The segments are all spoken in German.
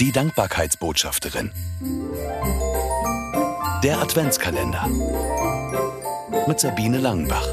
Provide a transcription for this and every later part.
Die Dankbarkeitsbotschafterin. Der Adventskalender. Mit Sabine Langenbach.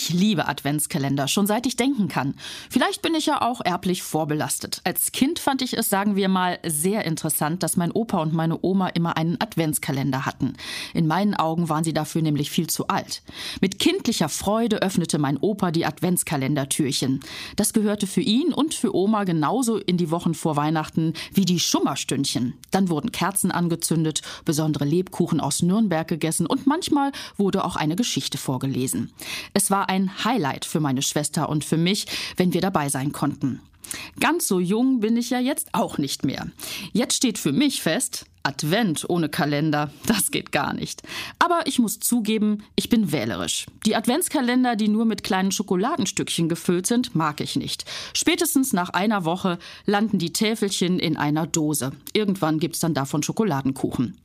Ich liebe Adventskalender, schon seit ich denken kann. Vielleicht bin ich ja auch erblich vorbelastet. Als Kind fand ich es, sagen wir mal, sehr interessant, dass mein Opa und meine Oma immer einen Adventskalender hatten. In meinen Augen waren sie dafür nämlich viel zu alt. Mit kindlicher Freude öffnete mein Opa die Adventskalendertürchen. Das gehörte für ihn und für Oma genauso in die Wochen vor Weihnachten wie die Schummerstündchen. Dann wurden Kerzen angezündet, besondere Lebkuchen aus Nürnberg gegessen und manchmal wurde auch eine Geschichte vorgelesen. Es war ein Highlight für meine Schwester und für mich, wenn wir dabei sein konnten. Ganz so jung bin ich ja jetzt auch nicht mehr. Jetzt steht für mich fest, Advent ohne Kalender, das geht gar nicht. Aber ich muss zugeben, ich bin wählerisch. Die Adventskalender, die nur mit kleinen Schokoladenstückchen gefüllt sind, mag ich nicht. Spätestens nach einer Woche landen die Täfelchen in einer Dose. Irgendwann gibt's dann davon Schokoladenkuchen.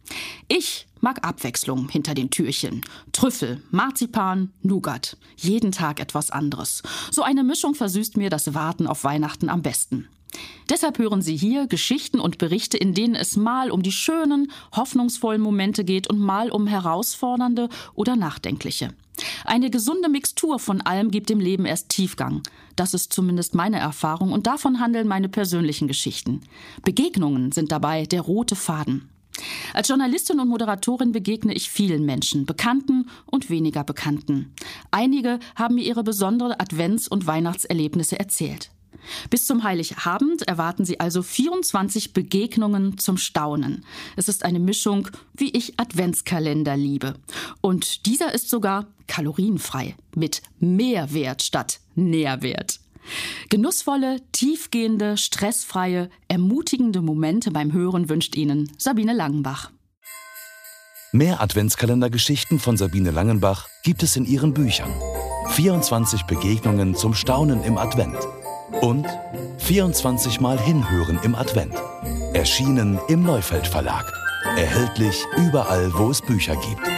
Ich mag Abwechslung hinter den Türchen. Trüffel, Marzipan, Nougat. Jeden Tag etwas anderes. So eine Mischung versüßt mir das Warten auf Weihnachten am besten. Deshalb hören Sie hier Geschichten und Berichte, in denen es mal um die schönen, hoffnungsvollen Momente geht und mal um herausfordernde oder nachdenkliche. Eine gesunde Mixtur von allem gibt dem Leben erst Tiefgang. Das ist zumindest meine Erfahrung und davon handeln meine persönlichen Geschichten. Begegnungen sind dabei der rote Faden. Als Journalistin und Moderatorin begegne ich vielen Menschen, Bekannten und weniger Bekannten. Einige haben mir ihre besonderen Advents- und Weihnachtserlebnisse erzählt. Bis zum Heiligabend erwarten Sie also 24 Begegnungen zum Staunen. Es ist eine Mischung, wie ich Adventskalender liebe. Und dieser ist sogar kalorienfrei, mit Mehrwert statt Nährwert. Genussvolle, tiefgehende, stressfreie, ermutigende Momente beim Hören wünscht Ihnen Sabine Langenbach. Mehr Adventskalendergeschichten von Sabine Langenbach gibt es in ihren Büchern. 24 Begegnungen zum Staunen im Advent und 24 Mal Hinhören im Advent. Erschienen im Neufeld Verlag. Erhältlich überall, wo es Bücher gibt.